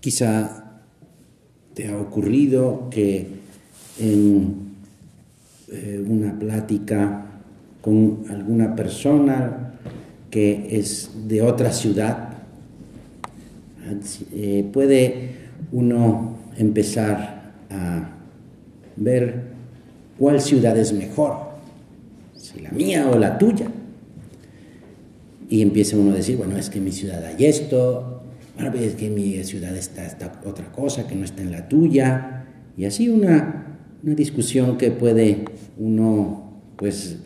Quizá te ha ocurrido que en eh, una plática con alguna persona que es de otra ciudad, eh, puede uno empezar a ver cuál ciudad es mejor, si la mía o la tuya. Y empieza uno a decir, bueno, es que mi ciudad hay esto, bueno, es que mi ciudad está otra cosa que no está en la tuya. Y así una, una discusión que puede uno, pues,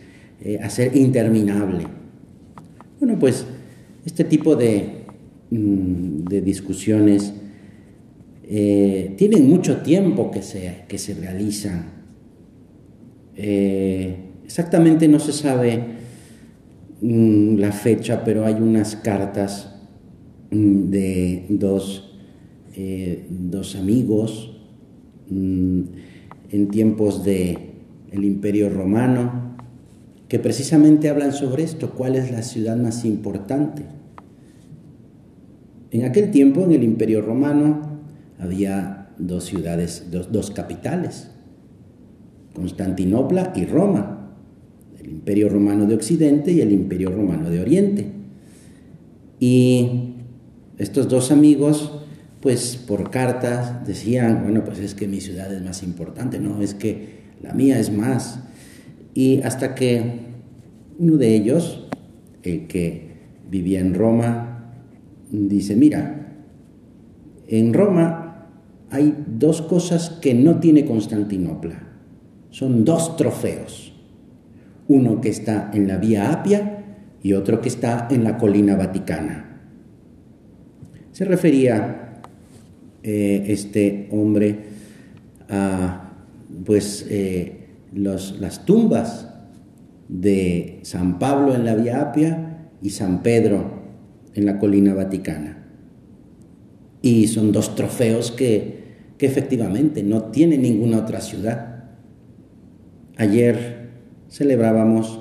eh, hacer interminable. Bueno, pues este tipo de, mm, de discusiones eh, tienen mucho tiempo que se, que se realizan. Eh, exactamente no se sabe mm, la fecha, pero hay unas cartas de dos, eh, dos amigos mm, en tiempos del el Imperio Romano que precisamente hablan sobre esto, cuál es la ciudad más importante. En aquel tiempo, en el Imperio Romano, había dos ciudades, dos, capitales, Constantinopla y Roma, el Imperio Romano de Occidente y el Imperio Romano de Oriente. Y estos dos amigos, pues por cartas decían, bueno, pues es que mi ciudad es más importante, no, es que la mía es más. Y hasta que uno de ellos, el que vivía en Roma, dice, mira, en Roma hay dos cosas que no tiene Constantinopla. Son dos trofeos. Uno que está en la Vía Apia y otro que está en la colina vaticana. Se refería eh, este hombre a pues, eh, las tumbas de San Pablo en la Vía Apia y San Pedro en la colina vaticana. Y son dos trofeos que que efectivamente no tiene ninguna otra ciudad. Ayer celebrábamos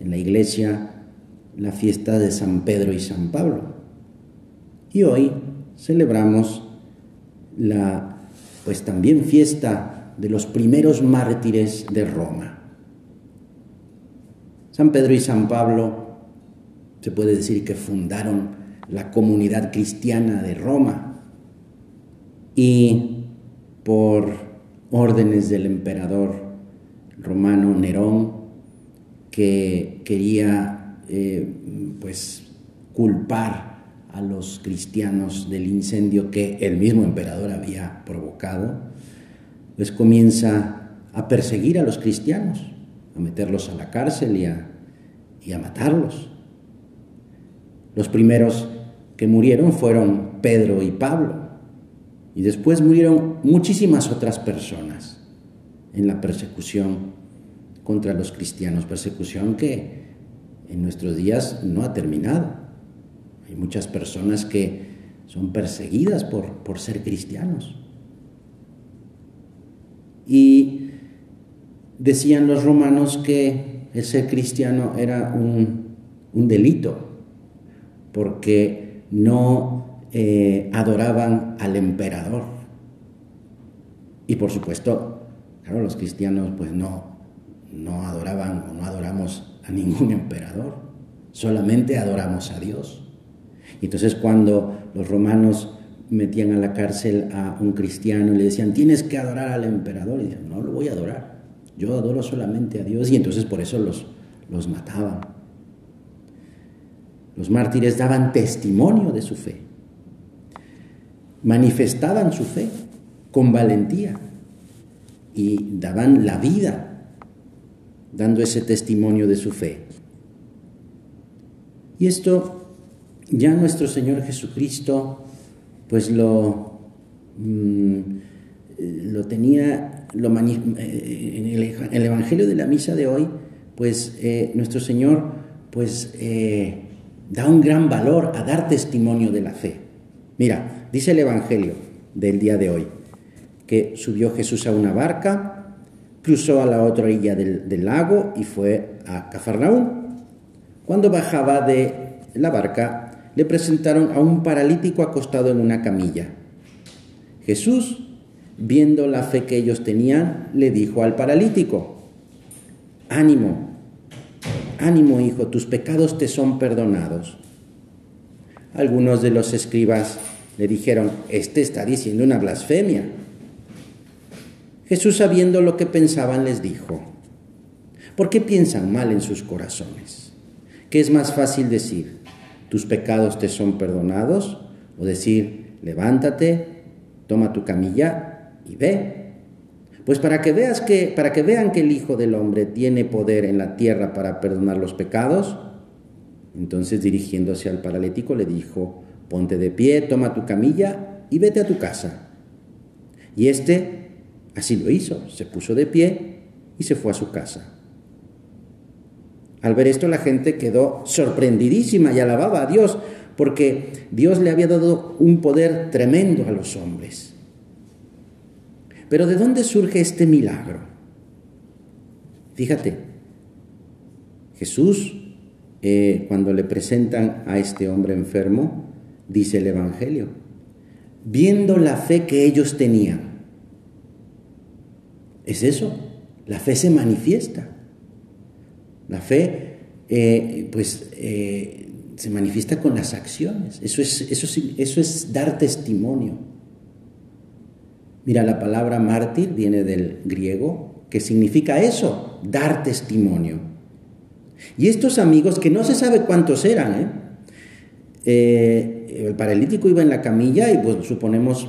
en la iglesia la fiesta de San Pedro y San Pablo. Y hoy celebramos la pues también fiesta de los primeros mártires de Roma. San Pedro y San Pablo se puede decir que fundaron la comunidad cristiana de Roma y por órdenes del emperador romano Nerón, que quería eh, pues culpar a los cristianos del incendio que el mismo emperador había provocado, pues comienza a perseguir a los cristianos, a meterlos a la cárcel y a, y a matarlos. Los primeros que murieron fueron Pedro y Pablo. Y después murieron muchísimas otras personas en la persecución contra los cristianos, persecución que en nuestros días no ha terminado. Hay muchas personas que son perseguidas por, por ser cristianos. Y decían los romanos que el ser cristiano era un, un delito, porque no eh, adoraban al emperador. Y por supuesto, claro, los cristianos pues no, no adoraban o no adoramos a ningún emperador, solamente adoramos a Dios. Entonces cuando los romanos metían a la cárcel a un cristiano y le decían, tienes que adorar al emperador, y decían, no lo voy a adorar, yo adoro solamente a Dios, y entonces por eso los, los mataban. Los mártires daban testimonio de su fe manifestaban su fe con valentía y daban la vida dando ese testimonio de su fe. Y esto ya nuestro Señor Jesucristo pues lo, mm, lo tenía lo eh, en el, Evangelio de la Misa de hoy, pues eh, nuestro Señor pues eh, da un gran valor a dar testimonio de la fe. Mira, Dice el Evangelio del día de hoy que subió Jesús a una barca, cruzó a la otra orilla del, lago y fue a Cafarnaúm. Cuando bajaba de la barca, le presentaron a un paralítico acostado en una camilla. Jesús, viendo la fe que ellos tenían, le dijo al paralítico, ánimo, ánimo hijo, tus pecados te son perdonados. Algunos de los escribas le dijeron, este está diciendo una blasfemia. Jesús, sabiendo lo que pensaban, les dijo, ¿por qué piensan mal en sus corazones? ¿Qué es más fácil decir, tus pecados te son perdonados? O decir, levántate, toma tu camilla y ve. Pues para que veas que para que vean que el Hijo del hombre tiene poder en la tierra para perdonar los pecados, entonces dirigiéndose al paralítico le dijo, ponte de pie, toma tu camilla y vete a tu casa. Y éste así lo hizo, se puso de pie y se fue a su casa. Al ver esto la gente quedó sorprendidísima y alababa a Dios porque Dios le había dado un poder tremendo a los hombres. Pero ¿de dónde surge este milagro? Fíjate, Jesús, eh, cuando le presentan a este hombre enfermo, dice el Evangelio, viendo la fe que ellos tenían. Es eso, la fe se manifiesta. La fe, eh, pues, eh, se manifiesta con las acciones. Eso es, eso, eso es dar testimonio. Mira, la palabra mártir viene del griego, que significa eso, dar testimonio. Y estos amigos, que no se sabe cuántos eran. Eh, el paralítico iba en la camilla y pues suponemos,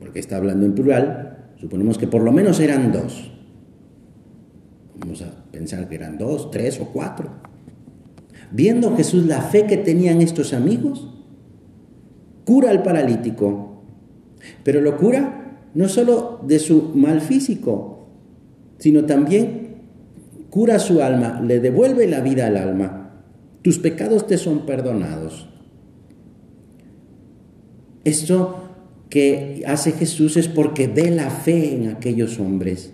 porque está hablando en plural, suponemos que por lo menos eran dos. Vamos a pensar que eran dos, tres o cuatro. Viendo Jesús la fe que tenían estos amigos, cura al paralítico, pero lo cura no solo de su mal físico, sino también cura su alma, le devuelve la vida al alma. Tus pecados te son perdonados. Esto que hace Jesús es porque ve la fe en aquellos hombres,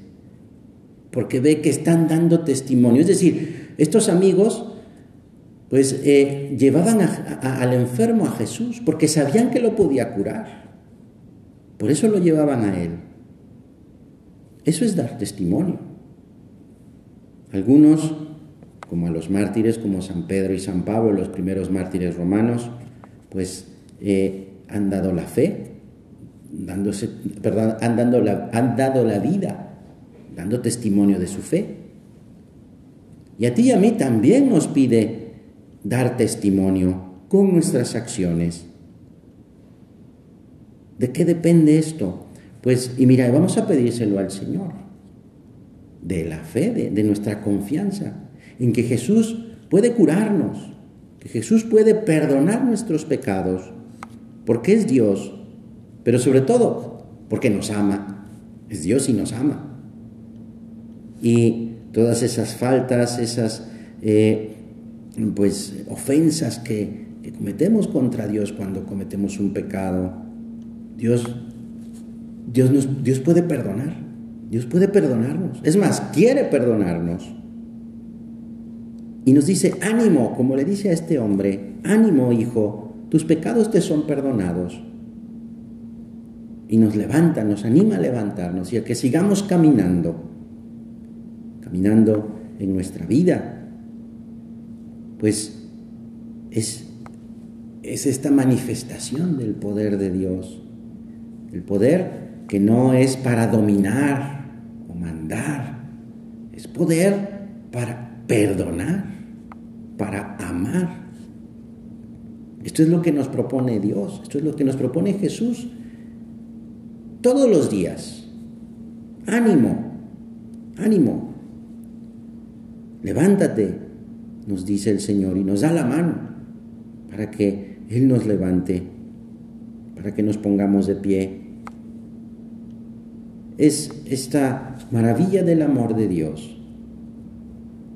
porque ve que están dando testimonio. Es decir, estos amigos pues eh, llevaban al enfermo a Jesús porque sabían que lo podía curar. Por eso lo llevaban a él. Eso es dar testimonio. Algunos, como a los mártires, como San Pedro y San Pablo, los primeros mártires romanos, pues eh, han dado la fe, dándose, perdón, han, dado la, han dado la vida, dando testimonio de su fe. Y a ti y a mí también nos pide dar testimonio con nuestras acciones ¿De qué depende esto? Pues, y mira, vamos a pedírselo al Señor, de la fe, de, nuestra confianza, en que Jesús puede curarnos, que Jesús puede perdonar nuestros pecados, porque es Dios, pero sobre todo porque nos ama, es Dios y nos ama. Y todas esas faltas, esas eh, pues ofensas que cometemos contra Dios cuando cometemos un pecado, Dios, Dios, Dios puede perdonar. Dios puede perdonarnos. Es más, quiere perdonarnos. Y nos dice, ánimo, como le dice a este hombre, ánimo hijo, tus pecados te son perdonados. Y nos levanta, nos anima a levantarnos y a que sigamos caminando, caminando en nuestra vida. Pues es, es esta manifestación del poder de Dios. El poder que no es para dominar o mandar, es poder para perdonar, para amar. Esto es lo que nos propone Dios, esto es lo que nos propone Jesús todos los días. Ánimo, ánimo. Levántate, nos dice el Señor, y nos da la mano para que Él nos levante para que nos pongamos de pie. Es esta maravilla del amor de Dios.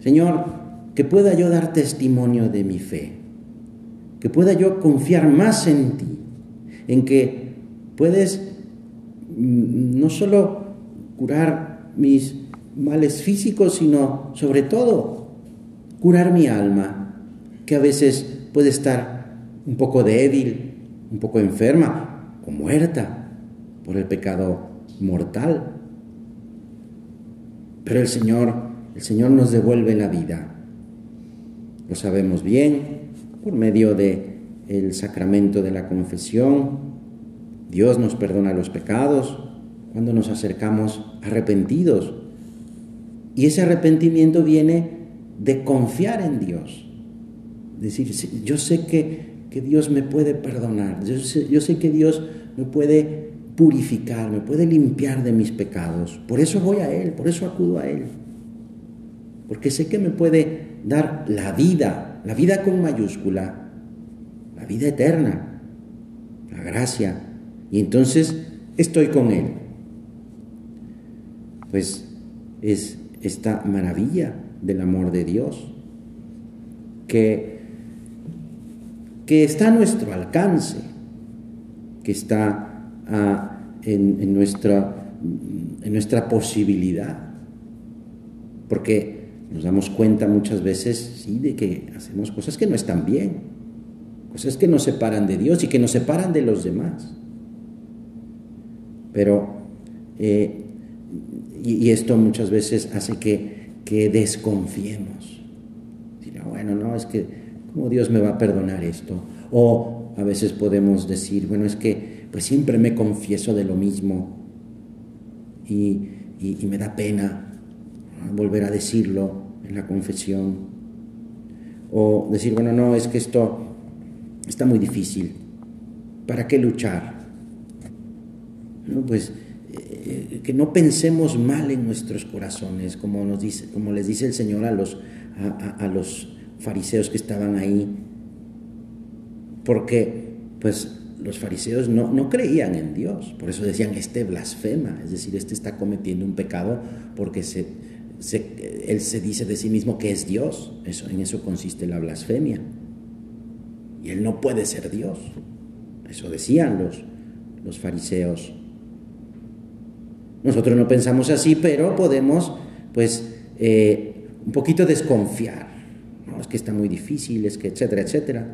Señor, que pueda yo dar testimonio de mi fe, que pueda yo confiar más en ti, en que puedes mm, no solo curar mis males físicos, sino sobre todo curar mi alma, que a veces puede estar un poco débil, un poco enferma o muerta. por el pecado mortal. Pero el Señor, el Señor nos devuelve la vida. Lo sabemos bien por medio de el sacramento de la confesión. Dios nos perdona los pecados cuando nos acercamos arrepentidos. Y ese arrepentimiento viene de confiar en Dios. Decir, yo sé que, Dios me puede perdonar, yo yo sé que Dios me puede purificar, me puede limpiar de mis pecados. Por eso voy a Él, por eso acudo a Él. Porque sé que me puede dar la vida, la vida con mayúscula, la vida eterna, la gracia. Y entonces estoy con Él. Pues es esta maravilla del amor de Dios que, que está a nuestro alcance, que está en, nuestra, en nuestra posibilidad. Porque nos damos cuenta muchas veces, sí, de que hacemos cosas que no están bien, cosas que nos separan de Dios y que nos separan de los demás. Pero, eh, y, esto muchas veces hace que, que desconfiemos. bueno, no, es que, ¿cómo Dios me va a perdonar esto? O a veces podemos decir, bueno, es que pues siempre me confieso de lo mismo y, me da pena volver a decirlo en la confesión. O decir, bueno, no, es que esto está muy difícil. ¿Para qué luchar? pues eh, que no pensemos mal en nuestros corazones, como, nos dice, como les dice el Señor a los, a los fariseos que estaban ahí. Porque, pues, los fariseos no, creían en Dios, por eso decían, este blasfema, es decir, este está cometiendo un pecado porque se, él se dice de sí mismo que es Dios, eso, en eso consiste la blasfemia. Y él no puede ser Dios, eso decían los, los fariseos. Nosotros no pensamos así, pero podemos, pues, eh, un poquito desconfiar. Es que está muy difícil, es que, etcétera, etcétera.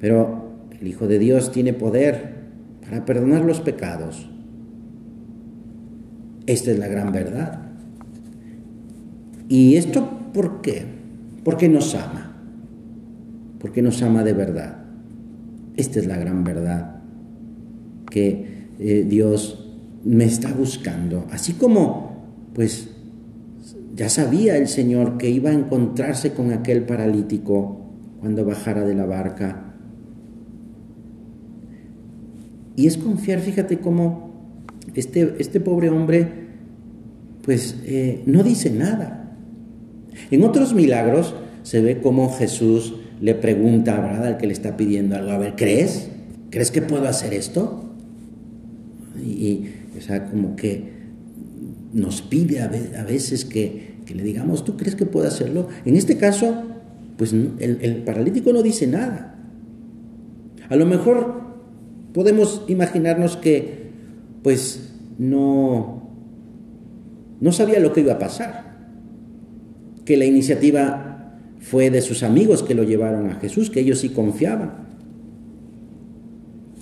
Pero el Hijo de Dios tiene poder para perdonar los pecados. Esta es la gran verdad. ¿Y esto por qué? Porque nos ama. Porque nos ama de verdad. Esta es la gran verdad que eh, Dios me está buscando. Así como, pues, ya sabía el Señor que iba a encontrarse con aquel paralítico cuando bajara de la barca Y es confiar, fíjate cómo este, este pobre hombre, pues eh, no dice nada. En otros milagros se ve cómo Jesús le pregunta ¿verdad? al que le está pidiendo algo, a ver, ¿crees? ¿Crees que puedo hacer esto? Y, o sea, como que nos pide a veces que, le digamos, ¿tú crees que puedo hacerlo? En este caso, pues el, el paralítico no dice nada. A lo mejor podemos imaginarnos que pues no, no sabía lo que iba a pasar, que la iniciativa fue de sus amigos que lo llevaron a Jesús, que ellos sí confiaban,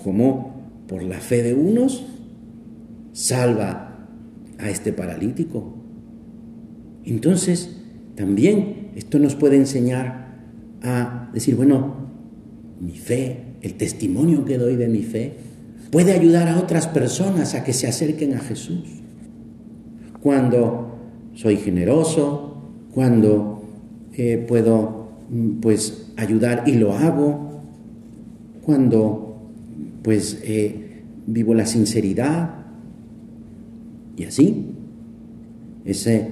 como por la fe de unos salva a este paralítico. Entonces, también esto nos puede enseñar a decir, bueno, mi fe el testimonio que doy de mi fe, puede ayudar a otras personas a que se acerquen a Jesús. Cuando soy generoso, cuando eh, puedo mm, pues ayudar y lo hago, cuando pues eh, vivo la sinceridad y así. Ese,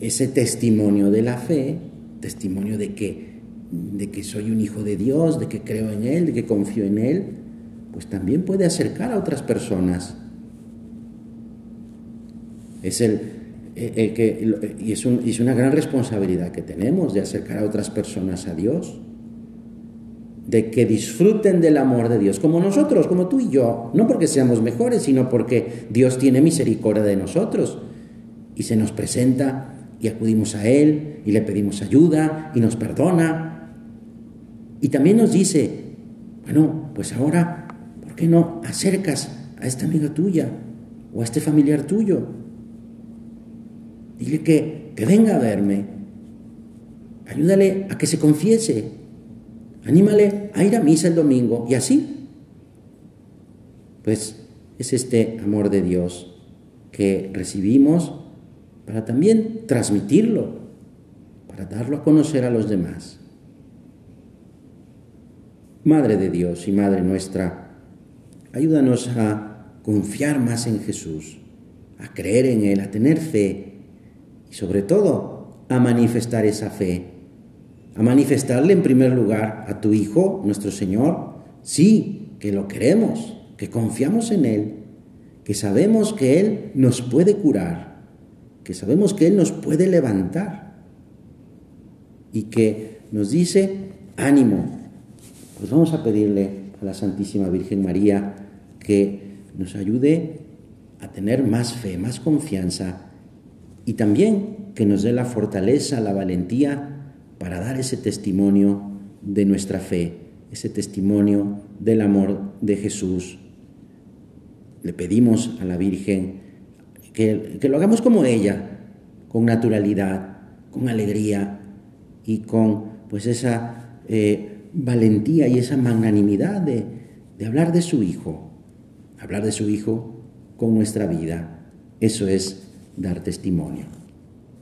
ese testimonio de la fe, testimonio de que de que soy un hijo de Dios, de que creo en Él, de que confío en Él, pues también puede acercar a otras personas. Es el, que, y es, es una gran responsabilidad que tenemos de acercar a otras personas a Dios, de que disfruten del amor de Dios, como nosotros, como tú y yo, no porque seamos mejores, sino porque Dios tiene misericordia de nosotros y se nos presenta y acudimos a Él y le pedimos ayuda y nos perdona y también nos dice, bueno, pues ahora ¿por qué no acercas a esta amiga tuya o a este familiar tuyo? Dile que, que venga a verme. Ayúdale a que se confiese. Anímale a ir a misa el domingo y así. Pues es este amor de Dios que recibimos para también transmitirlo, para darlo a conocer a los demás. Madre de Dios y Madre nuestra, ayúdanos a confiar más en Jesús, a creer en Él, a tener fe y sobre todo a manifestar esa fe, a manifestarle en primer lugar a tu Hijo, nuestro Señor, sí, que lo queremos, que confiamos en Él, que sabemos que Él nos puede curar, que sabemos que Él nos puede levantar y que nos dice, ánimo, pues vamos a pedirle a la Santísima Virgen María que nos ayude a tener más fe, más confianza y también que nos dé la fortaleza, la valentía para dar ese testimonio de nuestra fe, ese testimonio del amor de Jesús. Le pedimos a la Virgen que, lo hagamos como ella, con naturalidad, con alegría y con pues esa eh, valentía y esa magnanimidad de, de hablar de su Hijo, hablar de su Hijo con nuestra vida. Eso es dar testimonio.